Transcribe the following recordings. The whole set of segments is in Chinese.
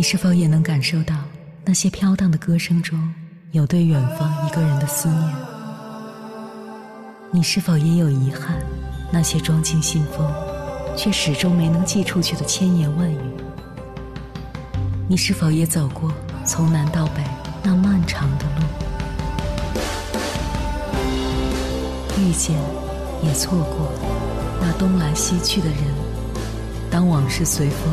你是否也能感受到那些飘荡的歌声中有对远方一个人的思念？你是否也有遗憾？那些装进信封却始终没能寄出去的千言万语？你是否也走过从南到北那漫长的路？遇见，也错过那东来西去的人。当往事随风，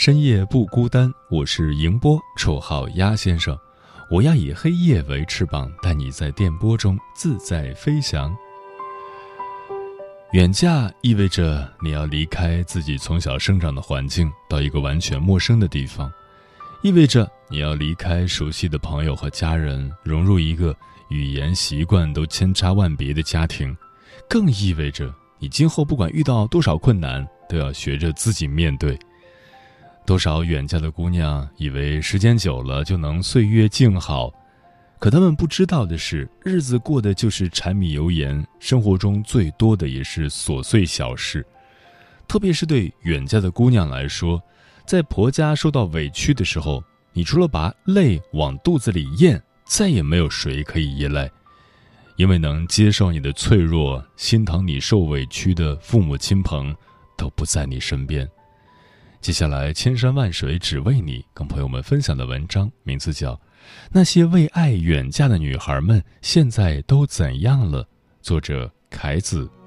深夜不孤单。我是迎波，绰号鸭先生，我要以黑夜为翅膀，带你在电波中自在飞翔。远嫁意味着你要离开自己从小生长的环境，到一个完全陌生的地方，意味着你要离开熟悉的朋友和家人，融入一个。语言习惯都千差万别的家庭，更意味着你今后不管遇到多少困难，都要学着自己面对。多少远嫁的姑娘以为时间久了就能岁月静好，可他们不知道的是，日子过的就是柴米油盐，生活中最多的也是琐碎小事。特别是对远嫁的姑娘来说，在婆家受到委屈的时候，你除了把泪往肚子里咽。再也没有谁可以依赖，因为能接受你的脆弱、心疼你受委屈的父母亲朋都不在你身边。接下来，千山万水只为你，跟朋友们分享的文章名字叫《那些为爱远嫁的女孩们现在都怎样了》，作者凯子。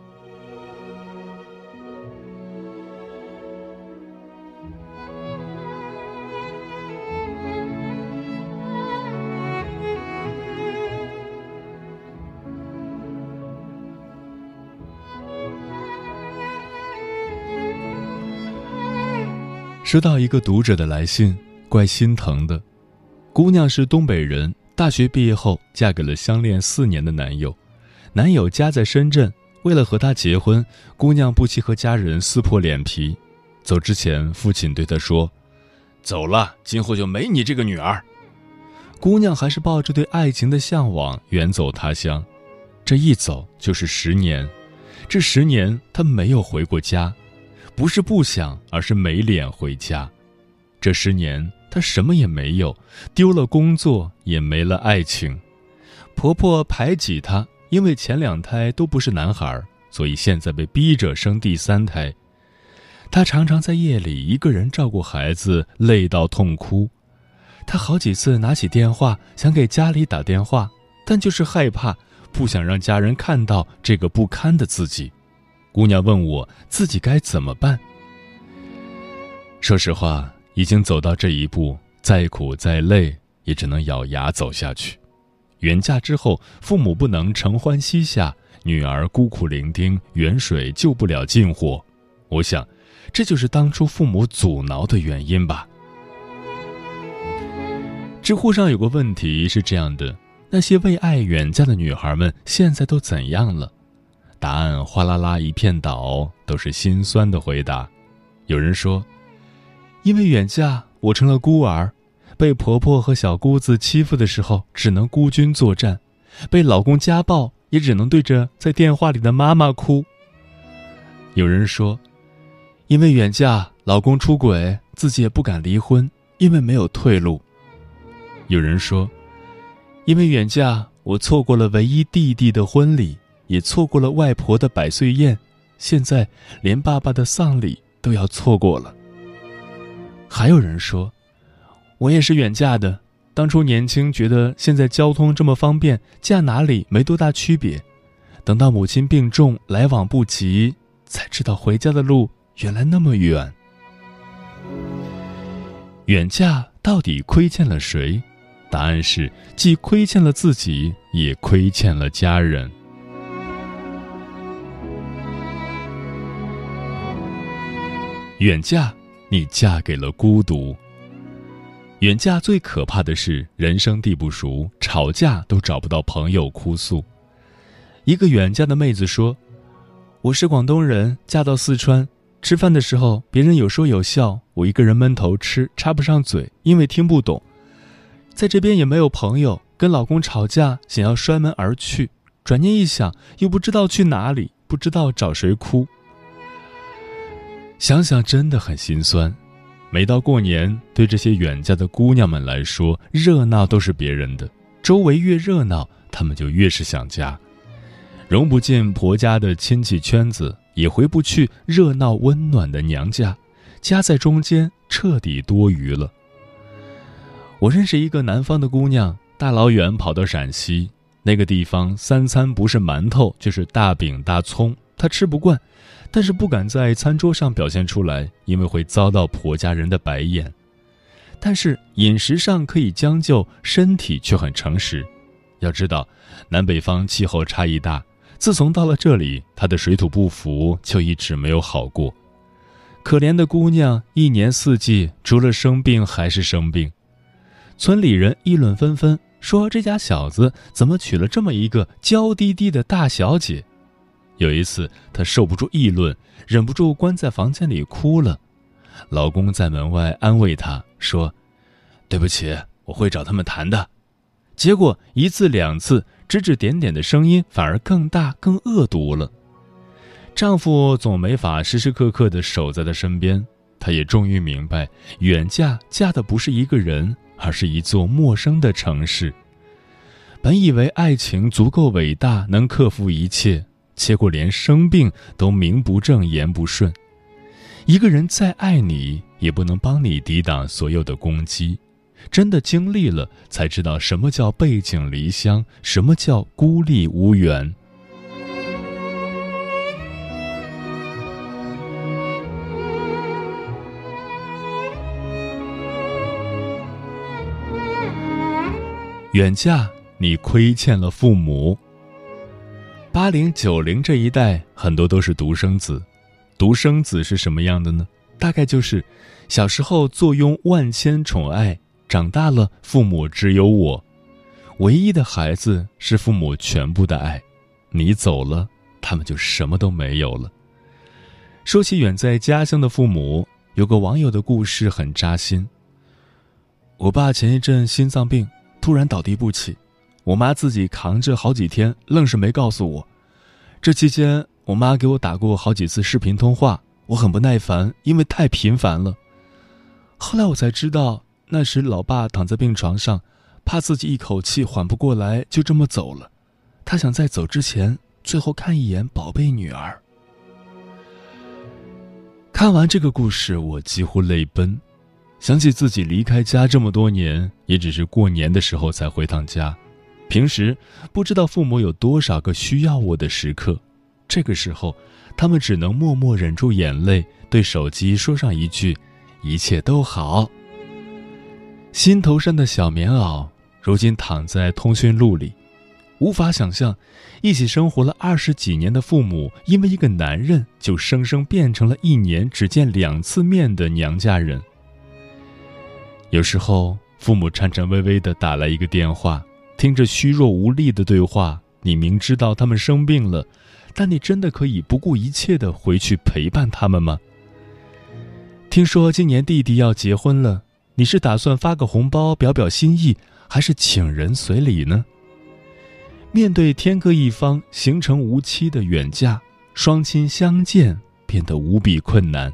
收到一个读者的来信，怪心疼的。姑娘是东北人，大学毕业后嫁给了相恋四年的男友，男友家在深圳。为了和她结婚，姑娘不惜和家人撕破脸皮。走之前，父亲对她说：“走了，今后就没你这个女儿。”姑娘还是抱着对爱情的向往，远走他乡。这一走就是十年，这十年她没有回过家。不是不想，而是没脸回家。这十年，她什么也没有，丢了工作，也没了爱情。婆婆排挤她，因为前两胎都不是男孩，所以现在被逼着生第三胎。她常常在夜里一个人照顾孩子，累到痛哭。她好几次拿起电话想给家里打电话，但就是害怕，不想让家人看到这个不堪的自己。姑娘问我自己该怎么办。说实话，已经走到这一步，再苦再累，也只能咬牙走下去。远嫁之后，父母不能承欢膝下，女儿孤苦伶仃，远水救不了近火。我想，这就是当初父母阻挠的原因吧。知乎上有个问题是这样的：那些为爱远嫁的女孩们，现在都怎样了？答案哗啦啦一片倒，都是心酸的回答。有人说：“因为远嫁，我成了孤儿，被婆婆和小姑子欺负的时候，只能孤军作战；被老公家暴，也只能对着在电话里的妈妈哭。”有人说：“因为远嫁，老公出轨，自己也不敢离婚，因为没有退路。”有人说：“因为远嫁，我错过了唯一弟弟的婚礼。”也错过了外婆的百岁宴，现在连爸爸的丧礼都要错过了。还有人说，我也是远嫁的。当初年轻觉得现在交通这么方便，嫁哪里没多大区别。等到母亲病重，来往不及，才知道回家的路原来那么远。远嫁到底亏欠了谁？答案是，既亏欠了自己，也亏欠了家人。远嫁，你嫁给了孤独。远嫁最可怕的是人生地不熟，吵架都找不到朋友哭诉。一个远嫁的妹子说：“我是广东人，嫁到四川，吃饭的时候别人有说有笑，我一个人闷头吃，插不上嘴，因为听不懂。在这边也没有朋友，跟老公吵架，想要摔门而去，转念一想，又不知道去哪里，不知道找谁哭。想想真的很心酸。每到过年，对这些远嫁的姑娘们来说，热闹都是别人的，周围越热闹，她们就越是想家。融不进婆家的亲戚圈子，也回不去热闹温暖的娘家，夹在中间彻底多余了。我认识一个南方的姑娘，大老远跑到陕西，那个地方三餐不是馒头就是大饼大葱，她吃不惯，但是不敢在餐桌上表现出来，因为会遭到婆家人的白眼。但是饮食上可以将就，身体却很诚实。要知道，南北方气候差异大。自从到了这里，她的水土不服就一直没有好过。可怜的姑娘，一年四季除了生病还是生病。村里人议论纷纷，说这家小子怎么娶了这么一个娇滴滴的大小姐。有一次，她受不住议论，忍不住关在房间里哭了。老公在门外安慰她说：“对不起，我会找他们谈的。”结果一次两次。指指点点的声音反而更大、更恶毒了。丈夫总没法时时刻刻的守在她身边，她也终于明白，远嫁嫁的不是一个人，而是一座陌生的城市。本以为爱情足够伟大，能克服一切，结果连生病都名不正言不顺。一个人再爱你，也不能帮你抵挡所有的攻击。真的经历了，才知道什么叫背井离乡，什么叫孤立无援。远嫁，你亏欠了父母。八零九零这一代很多都是独生子，独生子是什么样的呢？大概就是小时候坐拥万千宠爱。长大了，父母只有我，唯一的孩子是父母全部的爱。你走了，他们就什么都没有了。说起远在家乡的父母，有个网友的故事很扎心。我爸前一阵心脏病，突然倒地不起，我妈自己扛着好几天，愣是没告诉我。这期间，我妈给我打过好几次视频通话，我很不耐烦，因为太频繁了。后来我才知道。那时，老爸躺在病床上，怕自己一口气缓不过来，就这么走了。他想在走之前，最后看一眼宝贝女儿。看完这个故事，我几乎泪奔，想起自己离开家这么多年，也只是过年的时候才回趟家，平时不知道父母有多少个需要我的时刻。这个时候，他们只能默默忍住眼泪，对手机说上一句：“一切都好。”心头上的小棉袄，如今躺在通讯录里，无法想象，一起生活了二十几年的父母，因为一个男人，就生生变成了一年只见两次面的娘家人。有时候，父母颤颤巍巍地打来一个电话，听着虚弱无力的对话，你明知道他们生病了，但你真的可以不顾一切地回去陪伴他们吗？听说今年弟弟要结婚了。你是打算发个红包表表心意，还是请人随礼呢？面对天各一方、行程无期的远嫁，双亲相见变得无比困难。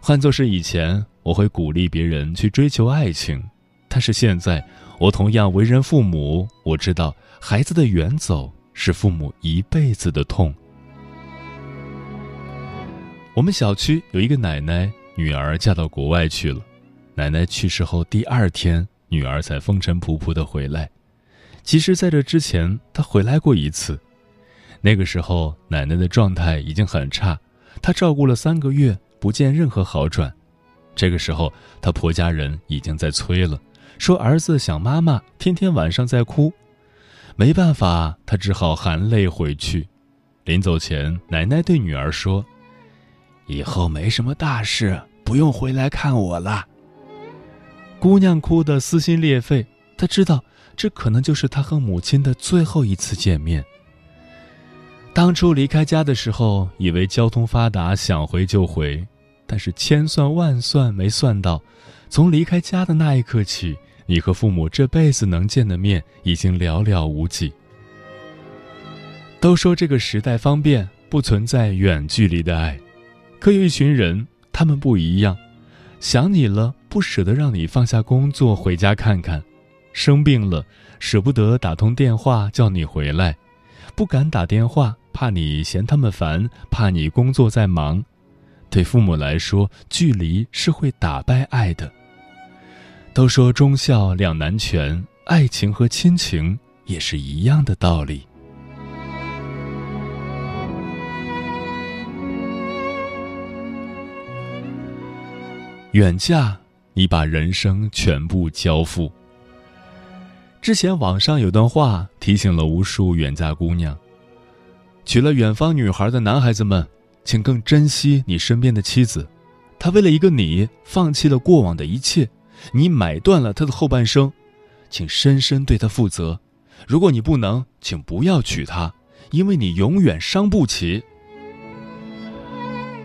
换作是以前，我会鼓励别人去追求爱情，但是现在，我同样为人父母，我知道孩子的远走是父母一辈子的痛。我们小区有一个奶奶，女儿嫁到国外去了。奶奶去世后第二天，女儿才风尘仆仆的回来。其实，在这之前，她回来过一次。那个时候，奶奶的状态已经很差，她照顾了三个月，不见任何好转。这个时候，她婆家人已经在催了，说儿子想妈妈，天天晚上在哭。没办法，他只好含泪回去。临走前，奶奶对女儿说：“以后没什么大事，不用回来看我了。”姑娘哭得撕心裂肺，她知道这可能就是她和母亲的最后一次见面。当初离开家的时候，以为交通发达，想回就回，但是千算万算没算到，从离开家的那一刻起，你和父母这辈子能见的面已经寥寥无几。都说这个时代方便，不存在远距离的爱，可有一群人，他们不一样，想你了不舍得让你放下工作回家看看，生病了舍不得打通电话叫你回来，不敢打电话。怕你嫌他们烦，怕你工作在忙，对父母来说，距离是会打败爱的。都说忠孝两难全，爱情和亲情也是一样的道理。远嫁，你把人生全部交付。之前网上有段话提醒了无数远嫁姑娘。娶了远方女孩的男孩子们，请更珍惜你身边的妻子。她为了一个你，放弃了过往的一切，你买断了他的后半生，请深深对他负责。如果你不能，请不要娶她，因为你永远伤不起。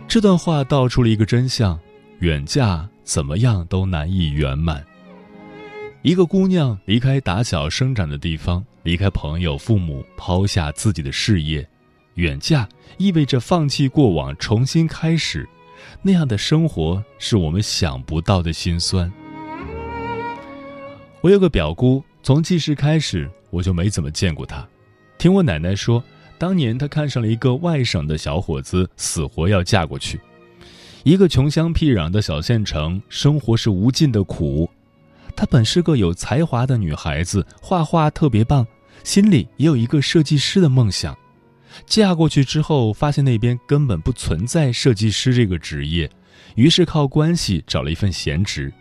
这段话道出了一个真相：远嫁怎么样都难以圆满。一个姑娘离开打小生长的地方，离开朋友、父母，抛下自己的事业。远嫁意味着放弃过往，重新开始，那样的生活是我们想不到的心酸。我有个表姑，从记事开始我就没怎么见过她。听我奶奶说，当年她看上了一个外省的小伙子，死活要嫁过去。一个穷乡僻壤的小县城，生活是无尽的苦。她本是个有才华的女孩子，画画特别棒，心里也有一个设计师的梦想。嫁过去之后，发现那边根本不存在设计师这个职业，于是靠关系找了一份闲职，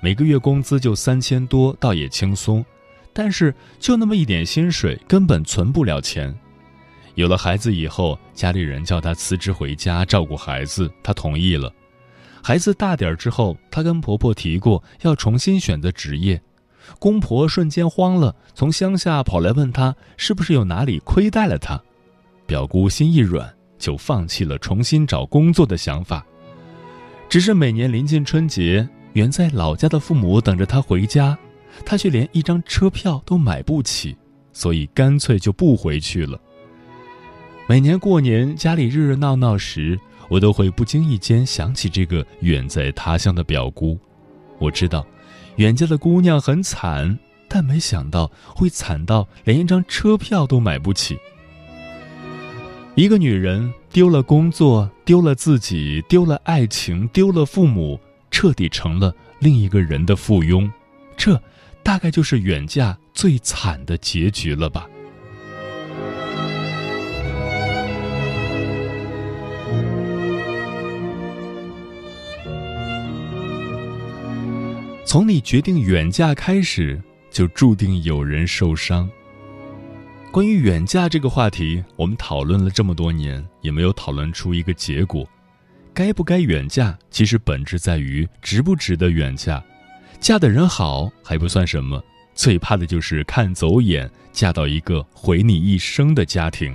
每个月工资就三千多，倒也轻松。但是就那么一点薪水，根本存不了钱。有了孩子以后，家里人叫她辞职回家照顾孩子，她同意了。孩子大点之后，她跟婆婆提过要重新选择职业，公婆瞬间慌了，从乡下跑来问她是不是有哪里亏待了她。表姑心一软，就放弃了重新找工作的想法。只是每年临近春节，远在老家的父母等着他回家，他却连一张车票都买不起，所以干脆就不回去了。每年过年家里热热闹闹时，我都会不经意间想起这个远在他乡的表姑。我知道，远家的姑娘很惨，但没想到会惨到连一张车票都买不起。一个女人丢了工作，丢了自己，丢了爱情，丢了父母，彻底成了另一个人的附庸，这大概就是远嫁最惨的结局了吧。从你决定远嫁开始，就注定有人受伤。关于远嫁这个话题，我们讨论了这么多年，也没有讨论出一个结果。该不该远嫁，其实本质在于值不值得远嫁。嫁的人好还不算什么，最怕的就是看走眼，嫁到一个毁你一生的家庭。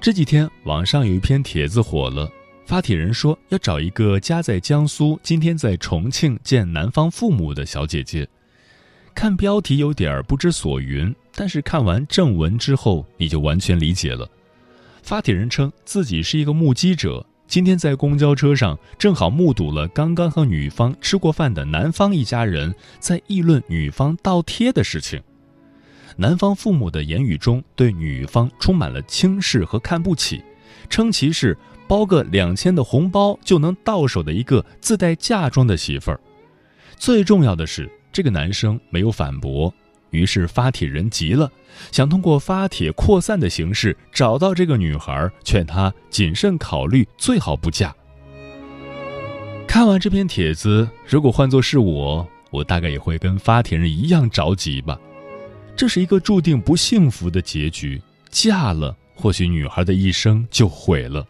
这几天网上有一篇帖子火了，发帖人说要找一个家在江苏，今天在重庆见男方父母的小姐姐。看标题有点不知所云。但是看完正文之后，你就完全理解了。发帖人称自己是一个目击者，今天在公交车上正好目睹了刚刚和女方吃过饭的男方一家人在议论女方倒贴的事情。男方父母的言语中对女方充满了轻视和看不起，称其是包个两千的红包就能到手的一个自带嫁妆的媳妇儿。最重要的是，这个男生没有反驳。于是发帖人急了，想通过发帖扩散的形式找到这个女孩，劝她谨慎考虑，最好不嫁。看完这篇帖子，如果换作是我，我大概也会跟发帖人一样着急吧。这是一个注定不幸福的结局，嫁了，或许女孩的一生就毁了。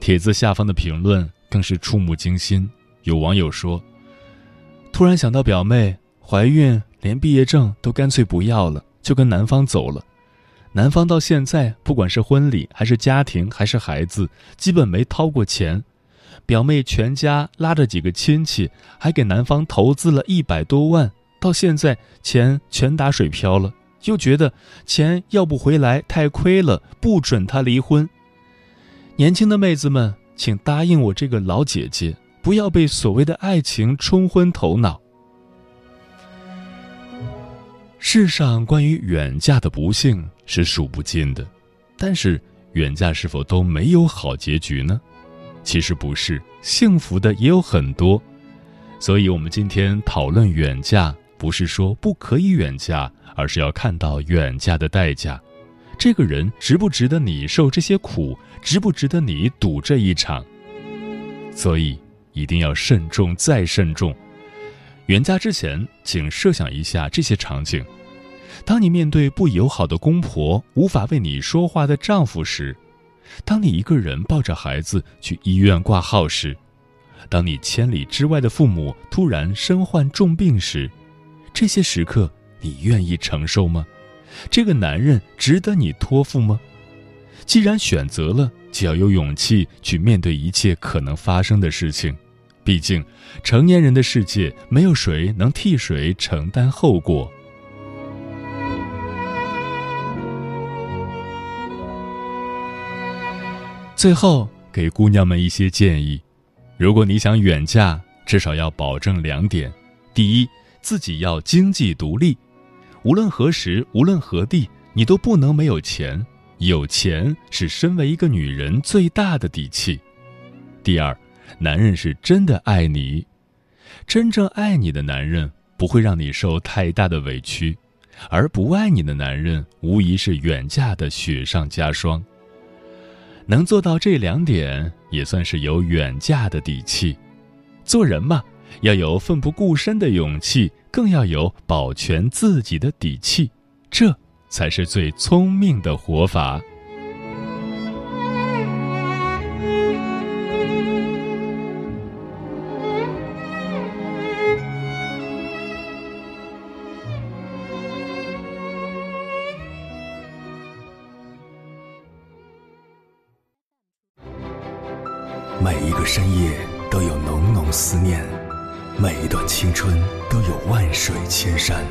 帖子下方的评论更是触目惊心，有网友说。突然想到表妹怀孕，连毕业证都干脆不要了，就跟男方走了。男方到现在，不管是婚礼还是家庭还是孩子，基本没掏过钱。表妹全家拉着几个亲戚，还给男方投资了一百多万，到现在钱全打水漂了。又觉得钱要不回来太亏了，不准他离婚。年轻的妹子们，请答应我这个老姐姐，不要被所谓的爱情冲昏头脑。世上关于远嫁的不幸是数不尽的，但是远嫁是否都没有好结局呢？其实不是，幸福的也有很多。所以，我们今天讨论远嫁，不是说不可以远嫁，而是要看到远嫁的代价。这个人值不值得你受这些苦？值不值得你赌这一场？所以，一定要慎重再慎重。远嫁之前，请设想一下这些场景：当你面对不友好的公婆、无法为你说话的丈夫时。当你一个人抱着孩子去医院挂号时，当你千里之外的父母突然身患重病时，这些时刻你愿意承受吗？这个男人值得你托付吗？既然选择了，就要有勇气去面对一切可能发生的事情。毕竟，成年人的世界，没有谁能替谁承担后果。最后给姑娘们一些建议：如果你想远嫁，至少要保证两点：第一，自己要经济独立，无论何时、无论何地，你都不能没有钱。有钱是身为一个女人最大的底气。第二，男人是真的爱你，真正爱你的男人不会让你受太大的委屈，而不爱你的男人无疑是远嫁的雪上加霜。能做到这两点，也算是有远嫁的底气。做人嘛，要有奋不顾身的勇气，更要有保全自己的底气，这才是最聪明的活法。深夜都有浓浓思念，每一段青春都有万水千山，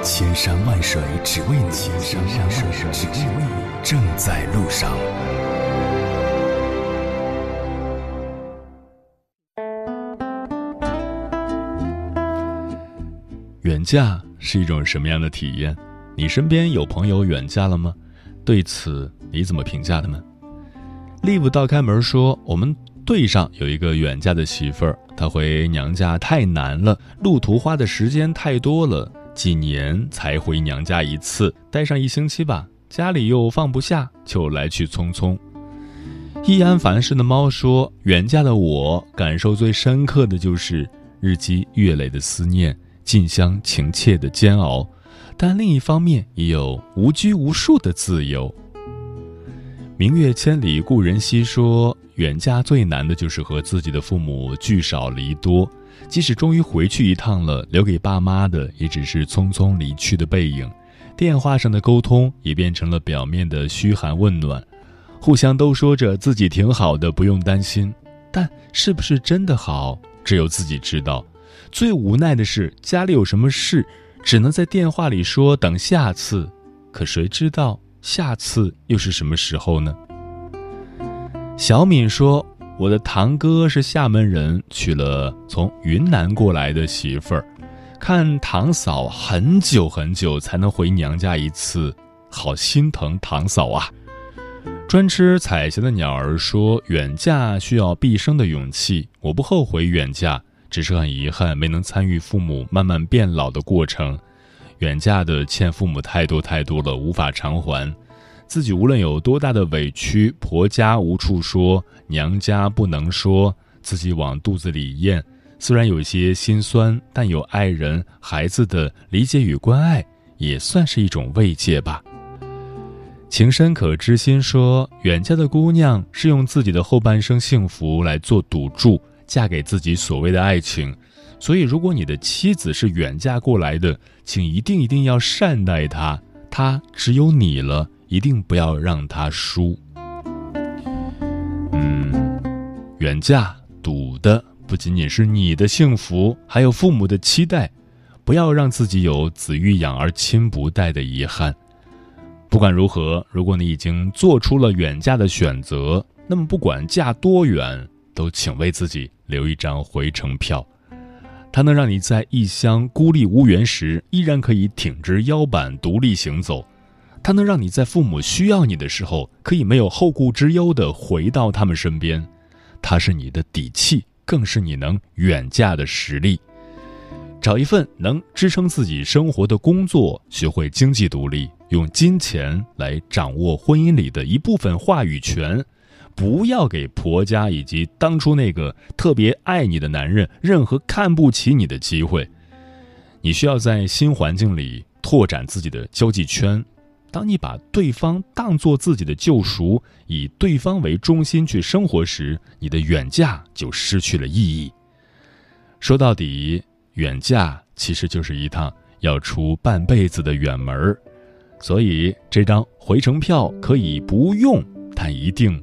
千山万水只为你，千山万水只为你，正在路上。远嫁是一种什么样的体验？你身边有朋友远嫁了吗？对此你怎么评价他们？live 倒开门说：“我们队上有一个远嫁的媳妇儿，她回娘家太难了，路途花的时间太多了，几年才回娘家一次，待上一星期吧，家里又放不下，就来去匆匆。”易安凡事的猫说：“远嫁的我感受最深刻的就是日积月累的思念，近乡情怯的煎熬，但另一方面也有无拘无束的自由。”明月千里故人西说，远嫁最难的就是和自己的父母聚少离多，即使终于回去一趟了，留给爸妈的也只是匆匆离去的背影，电话上的沟通也变成了表面的嘘寒问暖，互相都说着自己挺好的，不用担心，但是不是真的好，只有自己知道。最无奈的是家里有什么事，只能在电话里说等下次，可谁知道？下次又是什么时候呢？小敏说：“我的堂哥是厦门人，娶了从云南过来的媳妇儿，看堂嫂很久很久才能回娘家一次，好心疼堂嫂啊。”专吃彩霞的鸟儿说：“远嫁需要毕生的勇气，我不后悔远嫁，只是很遗憾没能参与父母慢慢变老的过程。”远嫁的欠父母太多太多了，无法偿还。自己无论有多大的委屈，婆家无处说，娘家不能说，自己往肚子里咽。虽然有些心酸，但有爱人、孩子的理解与关爱，也算是一种慰藉吧。情深可知心说，远嫁的姑娘是用自己的后半生幸福来做赌注，嫁给自己所谓的爱情。所以，如果你的妻子是远嫁过来的，请一定一定要善待她，她只有你了，一定不要让她输。嗯，远嫁赌的不仅仅是你的幸福，还有父母的期待，不要让自己有子欲养而亲不待的遗憾。不管如何，如果你已经做出了远嫁的选择，那么不管嫁多远，都请为自己留一张回程票。它能让你在异乡孤立无援时，依然可以挺直腰板独立行走；它能让你在父母需要你的时候，可以没有后顾之忧地回到他们身边。它是你的底气，更是你能远嫁的实力。找一份能支撑自己生活的工作，学会经济独立，用金钱来掌握婚姻里的一部分话语权。不要给婆家以及当初那个特别爱你的男人任何看不起你的机会。你需要在新环境里拓展自己的交际圈。当你把对方当做自己的救赎，以对方为中心去生活时，你的远嫁就失去了意义。说到底，远嫁其实就是一趟要出半辈子的远门。所以，这张回程票可以不用，但一定。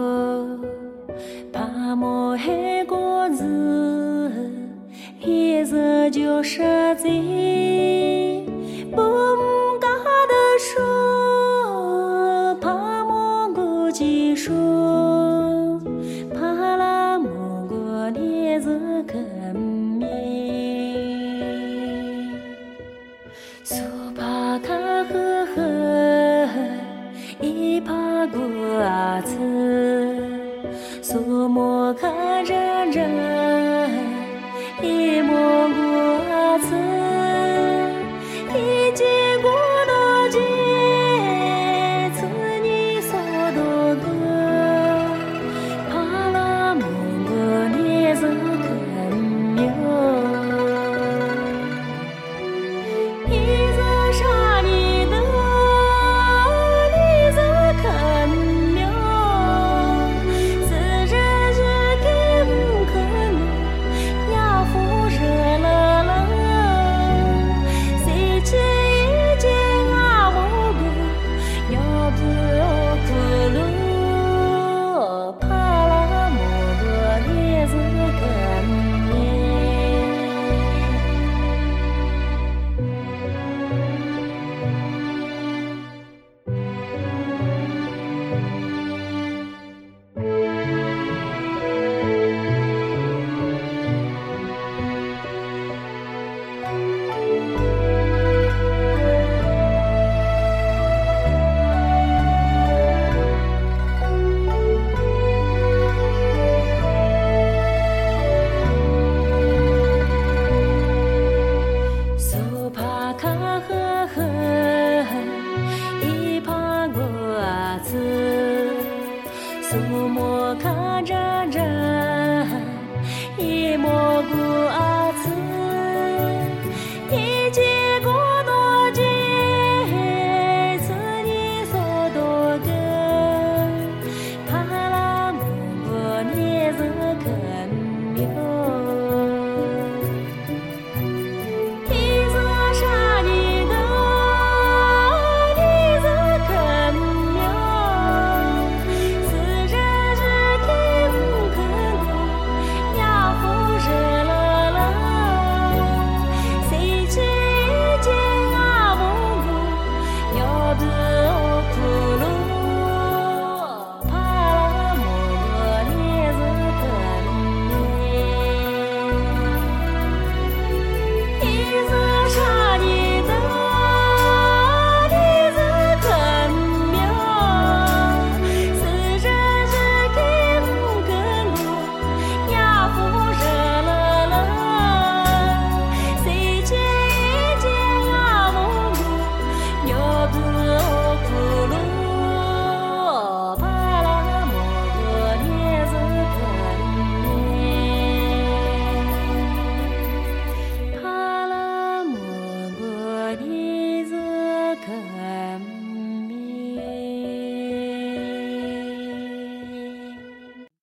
沙子。阿子苏木卡扎扎